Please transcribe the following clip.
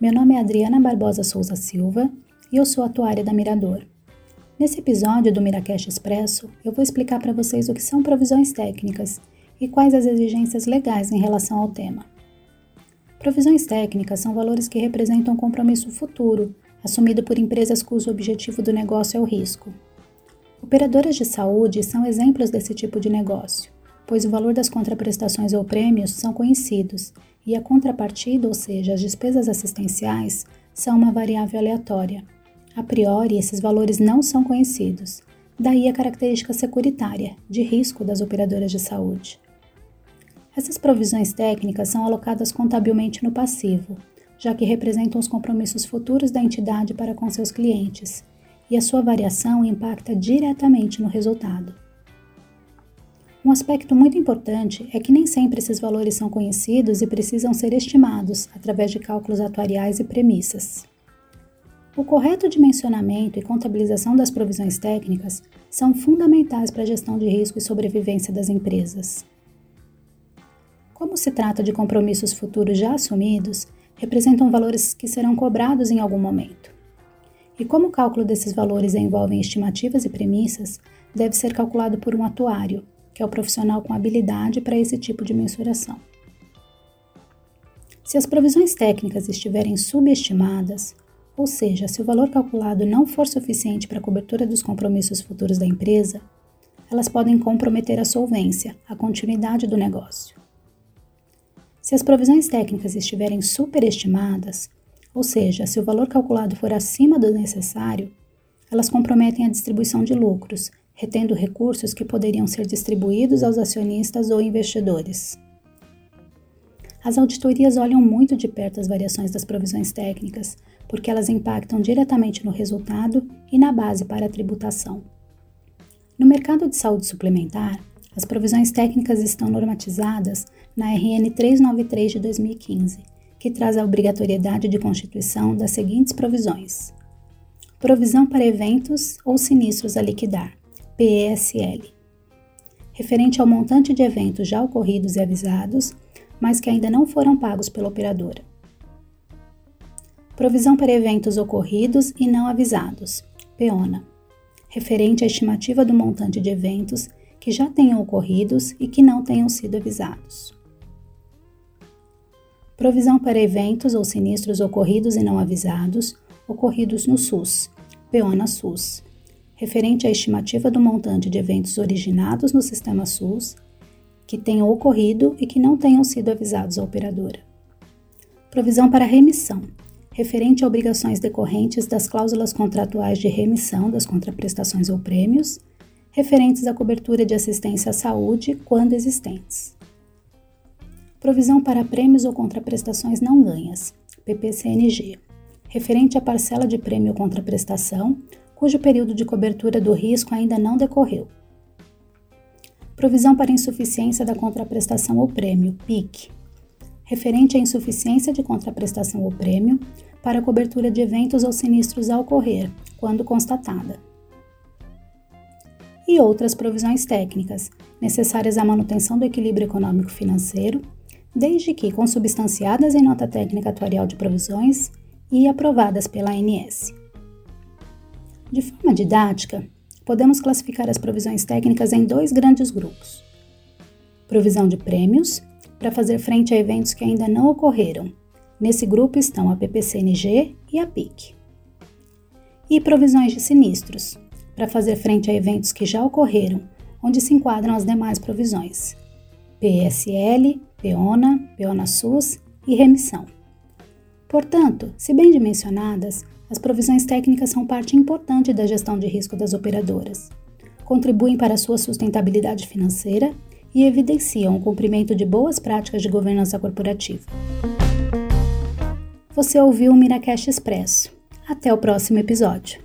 Meu nome é Adriana Barbosa Souza Silva e eu sou atuária da Mirador. Nesse episódio do Miracast Expresso, eu vou explicar para vocês o que são provisões técnicas e quais as exigências legais em relação ao tema. Provisões técnicas são valores que representam um compromisso futuro, assumido por empresas cujo objetivo do negócio é o risco. Operadoras de saúde são exemplos desse tipo de negócio, pois o valor das contraprestações ou prêmios são conhecidos e a contrapartida, ou seja, as despesas assistenciais, são uma variável aleatória. A priori, esses valores não são conhecidos, daí a característica securitária, de risco das operadoras de saúde. Essas provisões técnicas são alocadas contabilmente no passivo, já que representam os compromissos futuros da entidade para com seus clientes, e a sua variação impacta diretamente no resultado. Um aspecto muito importante é que nem sempre esses valores são conhecidos e precisam ser estimados através de cálculos atuariais e premissas. O correto dimensionamento e contabilização das provisões técnicas são fundamentais para a gestão de risco e sobrevivência das empresas. Como se trata de compromissos futuros já assumidos, representam valores que serão cobrados em algum momento. E como o cálculo desses valores envolve estimativas e premissas, deve ser calculado por um atuário, que é o profissional com habilidade para esse tipo de mensuração. Se as provisões técnicas estiverem subestimadas, ou seja, se o valor calculado não for suficiente para a cobertura dos compromissos futuros da empresa, elas podem comprometer a solvência, a continuidade do negócio. Se as provisões técnicas estiverem superestimadas, ou seja, se o valor calculado for acima do necessário, elas comprometem a distribuição de lucros, retendo recursos que poderiam ser distribuídos aos acionistas ou investidores. As auditorias olham muito de perto as variações das provisões técnicas, porque elas impactam diretamente no resultado e na base para a tributação. No mercado de saúde suplementar, as provisões técnicas estão normatizadas na RN 393 de 2015, que traz a obrigatoriedade de constituição das seguintes provisões: provisão para eventos ou sinistros a liquidar, PESL, referente ao montante de eventos já ocorridos e avisados, mas que ainda não foram pagos pela operadora. Provisão para eventos ocorridos e não avisados, PEONA, referente à estimativa do montante de eventos que já tenham ocorridos e que não tenham sido avisados. Provisão para eventos ou sinistros ocorridos e não avisados, ocorridos no SUS, PEONA SUS, referente à estimativa do montante de eventos originados no sistema SUS que tenham ocorrido e que não tenham sido avisados à operadora. Provisão para remissão, referente a obrigações decorrentes das cláusulas contratuais de remissão das contraprestações ou prêmios, referentes à cobertura de assistência à saúde quando existentes provisão para prêmios ou contraprestações não ganhas, PPCNG, referente à parcela de prêmio ou contraprestação cujo período de cobertura do risco ainda não decorreu. Provisão para insuficiência da contraprestação ou prêmio, PIC, referente à insuficiência de contraprestação ou prêmio para cobertura de eventos ou sinistros a ocorrer, quando constatada. E outras provisões técnicas, necessárias à manutenção do equilíbrio econômico-financeiro desde que consubstanciadas em nota técnica atuarial de provisões e aprovadas pela ANS. De forma didática, podemos classificar as provisões técnicas em dois grandes grupos: provisão de prêmios, para fazer frente a eventos que ainda não ocorreram. Nesse grupo estão a PPCNG e a PIC. E provisões de sinistros, para fazer frente a eventos que já ocorreram, onde se enquadram as demais provisões: PSL, PEONA, PEONA SUS e remissão. Portanto, se bem dimensionadas, as provisões técnicas são parte importante da gestão de risco das operadoras. Contribuem para sua sustentabilidade financeira e evidenciam o cumprimento de boas práticas de governança corporativa. Você ouviu o Miracast Expresso. Até o próximo episódio.